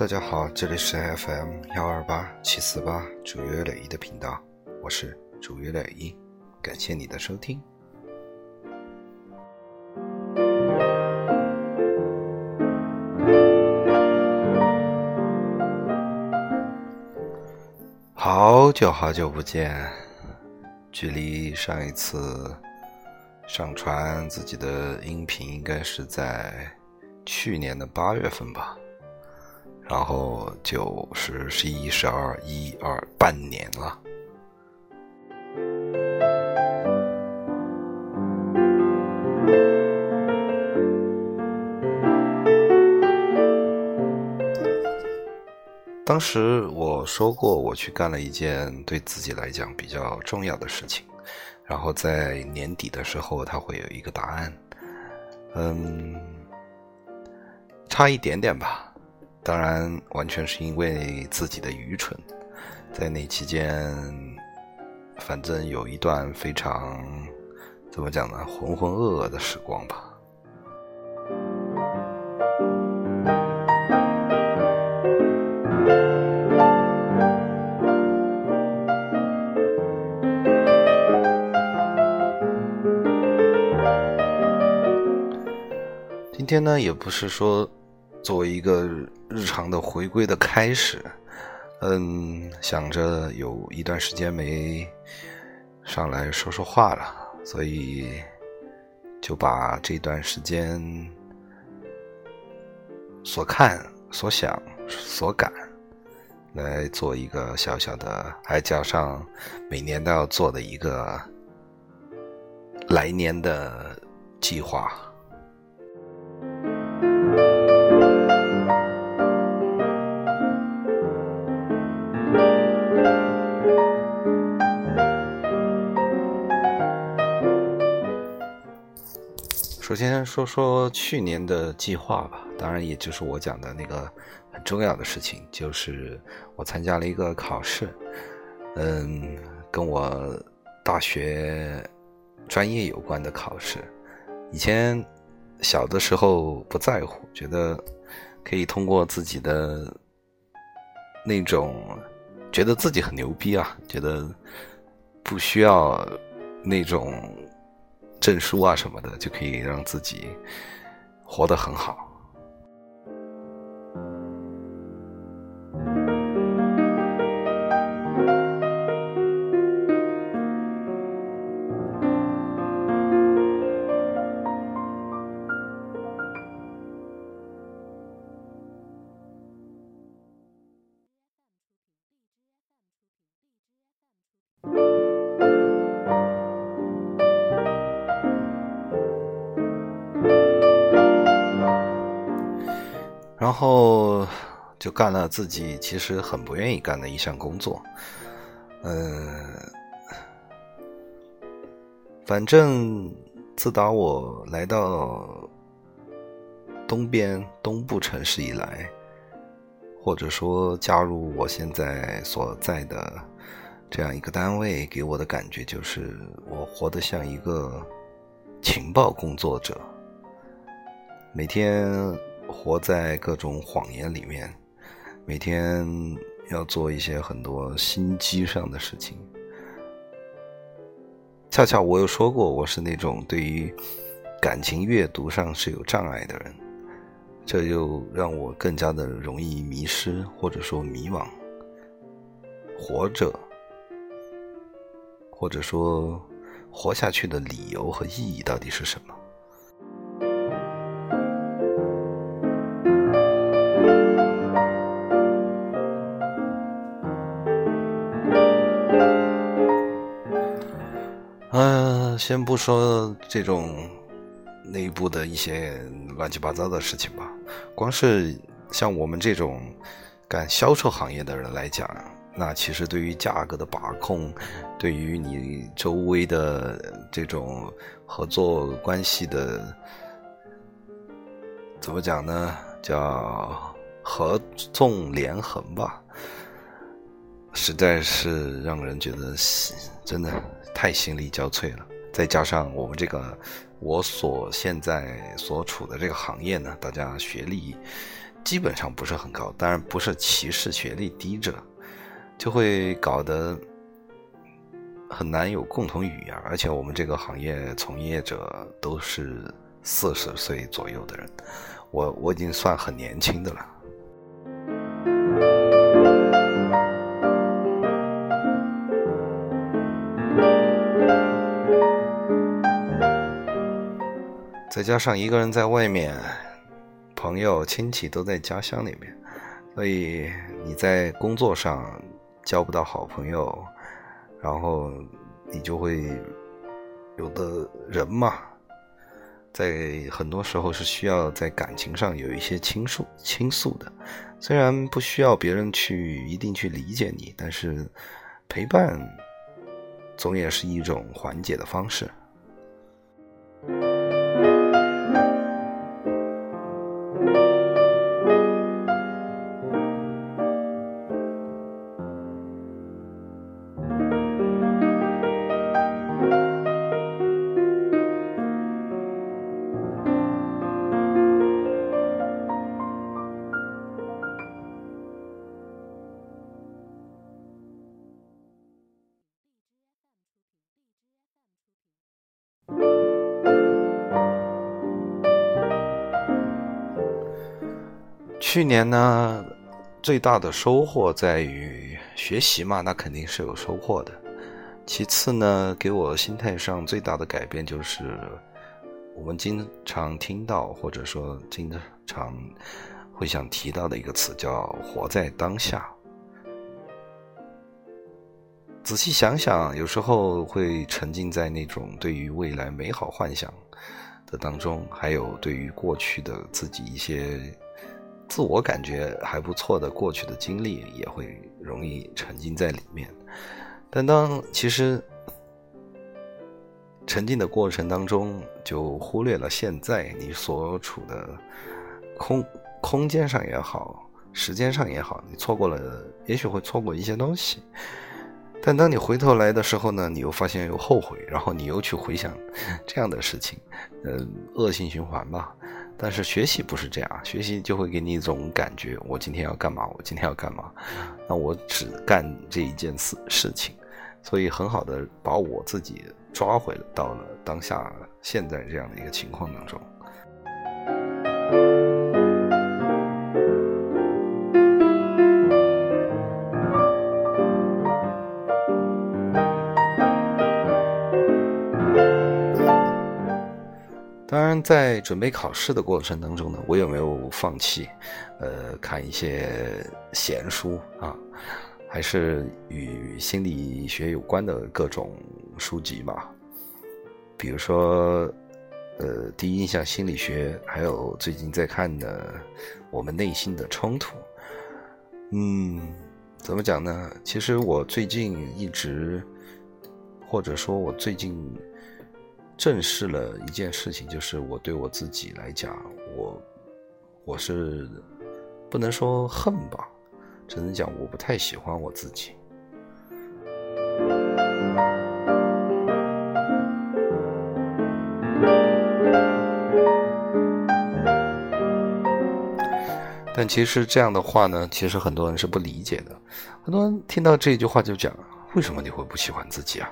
大家好，这里是 FM 幺二八七四八主约磊一的频道，我是主约磊一，感谢你的收听。好久好久不见，距离上一次上传自己的音频应该是在去年的八月份吧。然后就是十一、十二、一二半年了。当时我说过，我去干了一件对自己来讲比较重要的事情，然后在年底的时候，他会有一个答案。嗯，差一点点吧。当然，完全是因为自己的愚蠢，在那期间，反正有一段非常怎么讲呢，浑浑噩噩的时光吧。今天呢，也不是说。作为一个日常的回归的开始，嗯，想着有一段时间没上来说说话了，所以就把这段时间所看、所想、所感来做一个小小的，还加上每年都要做的一个来年的计划。首先说说去年的计划吧，当然也就是我讲的那个很重要的事情，就是我参加了一个考试，嗯，跟我大学专业有关的考试。以前小的时候不在乎，觉得可以通过自己的那种觉得自己很牛逼啊，觉得不需要那种。证书啊什么的，就可以让自己活得很好。后就干了自己其实很不愿意干的一项工作，嗯，反正自打我来到东边东部城市以来，或者说加入我现在所在的这样一个单位，给我的感觉就是我活得像一个情报工作者，每天。活在各种谎言里面，每天要做一些很多心机上的事情。恰恰我有说过，我是那种对于感情阅读上是有障碍的人，这就让我更加的容易迷失或者说迷惘。活着，或者说活下去的理由和意义到底是什么？先不说这种内部的一些乱七八糟的事情吧，光是像我们这种干销售行业的人来讲，那其实对于价格的把控，对于你周围的这种合作关系的，怎么讲呢？叫合纵连横吧，实在是让人觉得真的太心力交瘁了。再加上我们这个，我所现在所处的这个行业呢，大家学历基本上不是很高，当然不是歧视学历低者，就会搞得很难有共同语言。而且我们这个行业从业者都是四十岁左右的人，我我已经算很年轻的了。再加上一个人在外面。朋友、亲戚都在家乡里面，所以你在工作上交不到好朋友，然后你就会有的人嘛，在很多时候是需要在感情上有一些倾诉、倾诉的。虽然不需要别人去一定去理解你，但是陪伴总也是一种缓解的方式。去年呢，最大的收获在于学习嘛，那肯定是有收获的。其次呢，给我心态上最大的改变就是，我们经常听到或者说经常会想提到的一个词，叫“活在当下”。仔细想想，有时候会沉浸在那种对于未来美好幻想的当中，还有对于过去的自己一些。自我感觉还不错的过去的经历也会容易沉浸在里面，但当其实沉浸的过程当中，就忽略了现在你所处的空空间上也好，时间上也好，你错过了，也许会错过一些东西。但当你回头来的时候呢，你又发现又后悔，然后你又去回想 这样的事情，嗯，恶性循环吧。但是学习不是这样，学习就会给你一种感觉：我今天要干嘛？我今天要干嘛？那我只干这一件事事情，所以很好的把我自己抓回到了当下现在这样的一个情况当中。在准备考试的过程当中呢，我有没有放弃？呃，看一些闲书啊，还是与心理学有关的各种书籍吧。比如说，呃，第一印象心理学，还有最近在看的《我们内心的冲突》。嗯，怎么讲呢？其实我最近一直，或者说我最近。正视了一件事情，就是我对我自己来讲，我我是不能说恨吧，只能讲我不太喜欢我自己。但其实这样的话呢，其实很多人是不理解的。很多人听到这句话就讲：为什么你会不喜欢自己啊？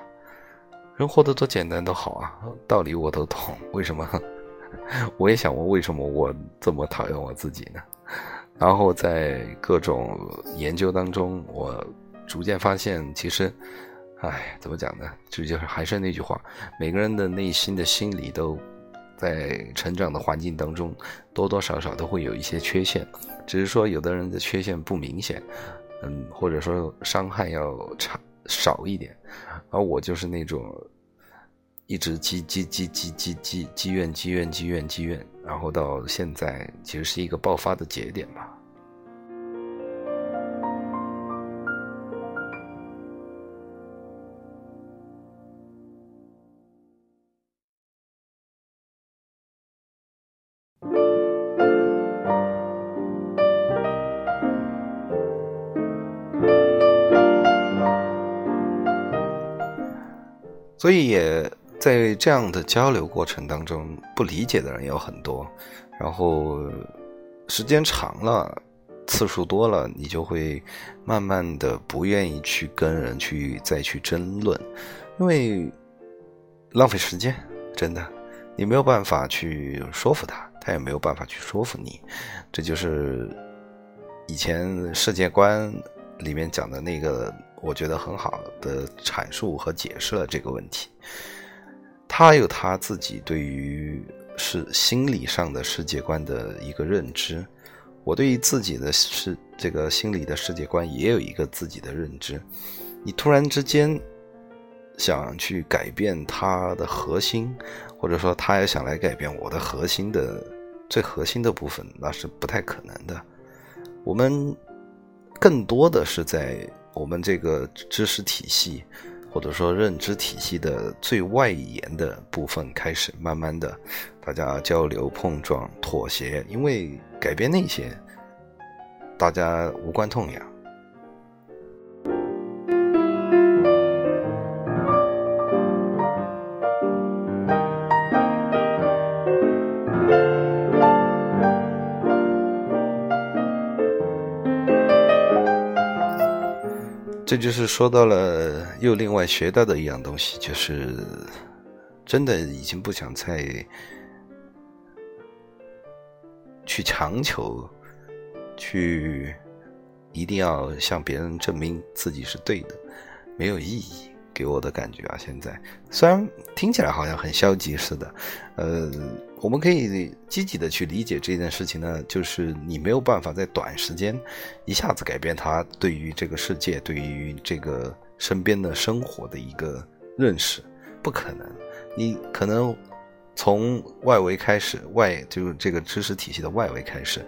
人活得多简单都好啊，道理我都懂。为什么？我也想问，为什么我这么讨厌我自己呢？然后在各种研究当中，我逐渐发现，其实，哎，怎么讲呢？这就是还是那句话，每个人的内心的心理都在成长的环境当中，多多少少都会有一些缺陷，只是说有的人的缺陷不明显，嗯，或者说伤害要差。少一点，而我就是那种一直积积积积积积积怨积怨积怨积怨，然后到现在其实是一个爆发的节点吧。所以也在这样的交流过程当中，不理解的人有很多，然后时间长了，次数多了，你就会慢慢的不愿意去跟人去再去争论，因为浪费时间，真的，你没有办法去说服他，他也没有办法去说服你，这就是以前世界观里面讲的那个，我觉得很好的阐述和解释了这个问题。他有他自己对于。是心理上的世界观的一个认知，我对于自己的世这个心理的世界观也有一个自己的认知。你突然之间想去改变他的核心，或者说他也想来改变我的核心的最核心的部分，那是不太可能的。我们更多的是在我们这个知识体系。或者说认知体系的最外延的部分开始，慢慢的，大家交流、碰撞、妥协，因为改变那些，大家无关痛痒。这就是说到了又另外学到的一样东西，就是真的已经不想再去强求，去一定要向别人证明自己是对的，没有意义。给我的感觉啊，现在虽然听起来好像很消极似的，呃，我们可以积极的去理解这件事情呢，就是你没有办法在短时间一下子改变他对于这个世界、对于这个身边的生活的一个认识，不可能。你可能从外围开始，外就是这个知识体系的外围开始，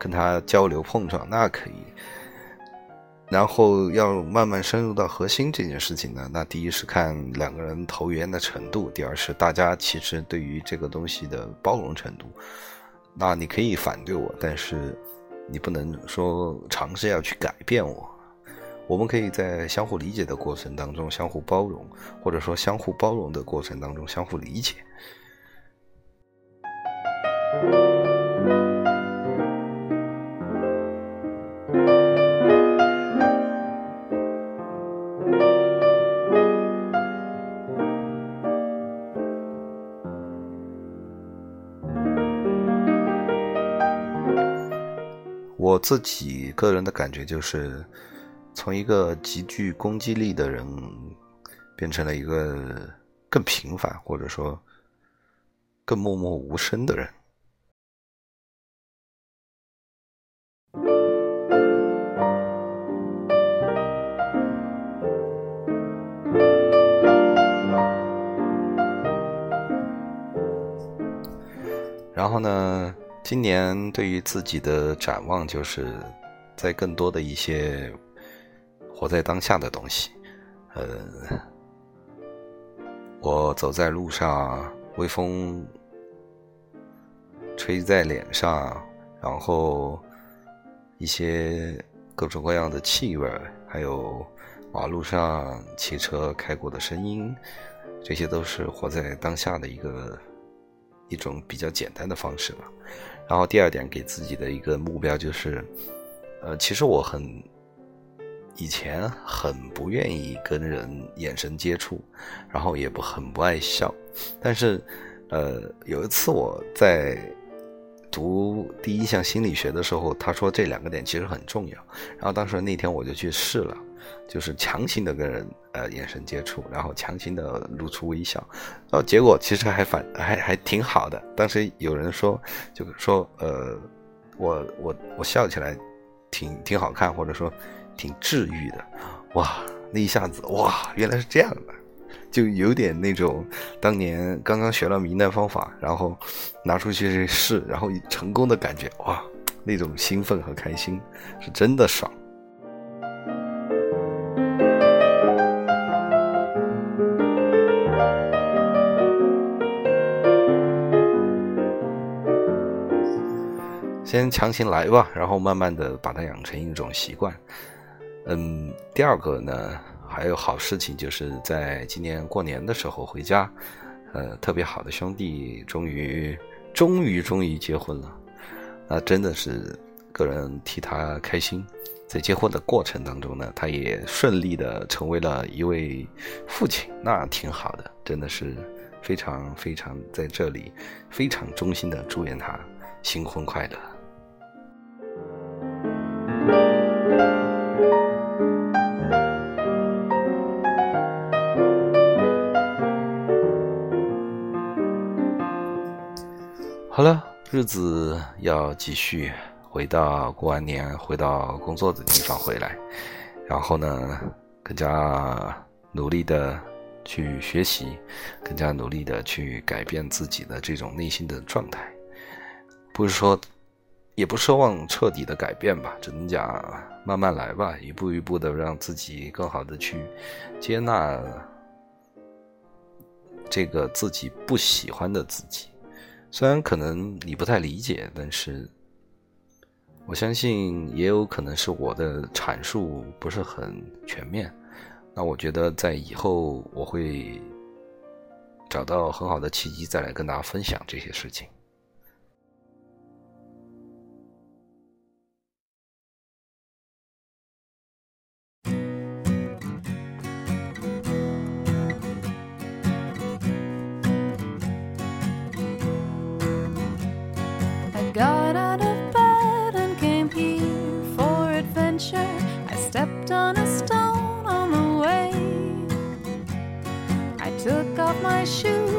跟他交流碰撞，那可以。然后要慢慢深入到核心这件事情呢，那第一是看两个人投缘的程度，第二是大家其实对于这个东西的包容程度。那你可以反对我，但是你不能说尝试要去改变我。我们可以在相互理解的过程当中相互包容，或者说相互包容的过程当中相互理解。自己个人的感觉就是，从一个极具攻击力的人，变成了一个更平凡或者说更默默无声的人。然后呢？今年对于自己的展望，就是在更多的一些活在当下的东西。呃，我走在路上，微风吹在脸上，然后一些各种各样的气味，还有马路上汽车开过的声音，这些都是活在当下的一个一种比较简单的方式吧。然后第二点给自己的一个目标就是，呃，其实我很以前很不愿意跟人眼神接触，然后也不很不爱笑，但是，呃，有一次我在读第一项心理学的时候，他说这两个点其实很重要，然后当时那天我就去试了。就是强行的跟人呃眼神接触，然后强行的露出微笑，然后结果其实还反还还挺好的。当时有人说，就说呃，我我我笑起来挺挺好看，或者说挺治愈的。哇，那一下子哇，原来是这样的，就有点那种当年刚刚学了迷难方法，然后拿出去试，然后成功的感觉，哇，那种兴奋和开心是真的爽。先强行来吧，然后慢慢的把它养成一种习惯。嗯，第二个呢，还有好事情，就是在今年过年的时候回家，呃，特别好的兄弟终于终于终于结婚了。那真的是个人替他开心。在结婚的过程当中呢，他也顺利的成为了一位父亲，那挺好的，真的是非常非常在这里非常衷心的祝愿他新婚快乐。好了，日子要继续。回到过完年，回到工作的地方回来，然后呢，更加努力的去学习，更加努力的去改变自己的这种内心的状态。不是说，也不奢望彻底的改变吧，只能讲慢慢来吧，一步一步的让自己更好的去接纳这个自己不喜欢的自己。虽然可能你不太理解，但是。我相信也有可能是我的阐述不是很全面，那我觉得在以后我会找到很好的契机再来跟大家分享这些事情。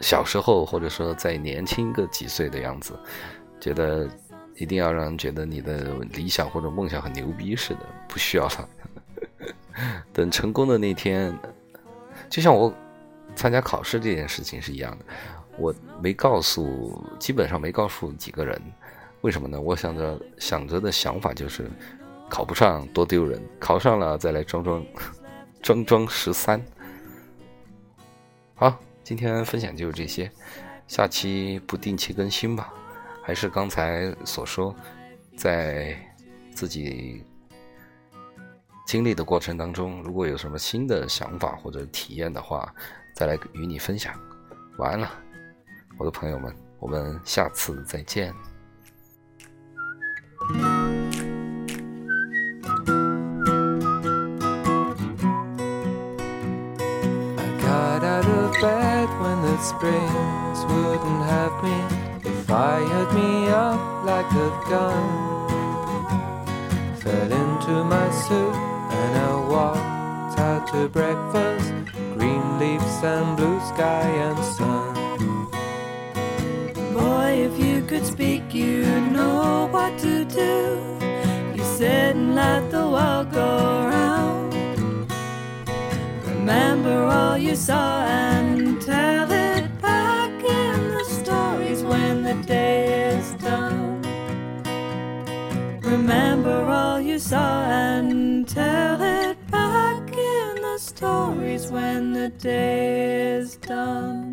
小时候或者说再年轻个几岁的样子，觉得一定要让人觉得你的理想或者梦想很牛逼似的，不需要了。等成功的那天，就像我参加考试这件事情是一样的，我没告诉，基本上没告诉几个人，为什么呢？我想着想着的想法就是，考不上多丢人，考上了再来装装 装装十三。好，今天分享就是这些，下期不定期更新吧，还是刚才所说，在自己。经历的过程当中，如果有什么新的想法或者体验的话，再来与你分享。晚安了，我的朋友们，我们下次再见。And I walked out to breakfast, green leaves and blue sky and sun. Boy, if you could speak, you'd know what to do. You sit and let the world go round. Remember all you saw and Remember all you saw and tell it back in the stories when the day is done.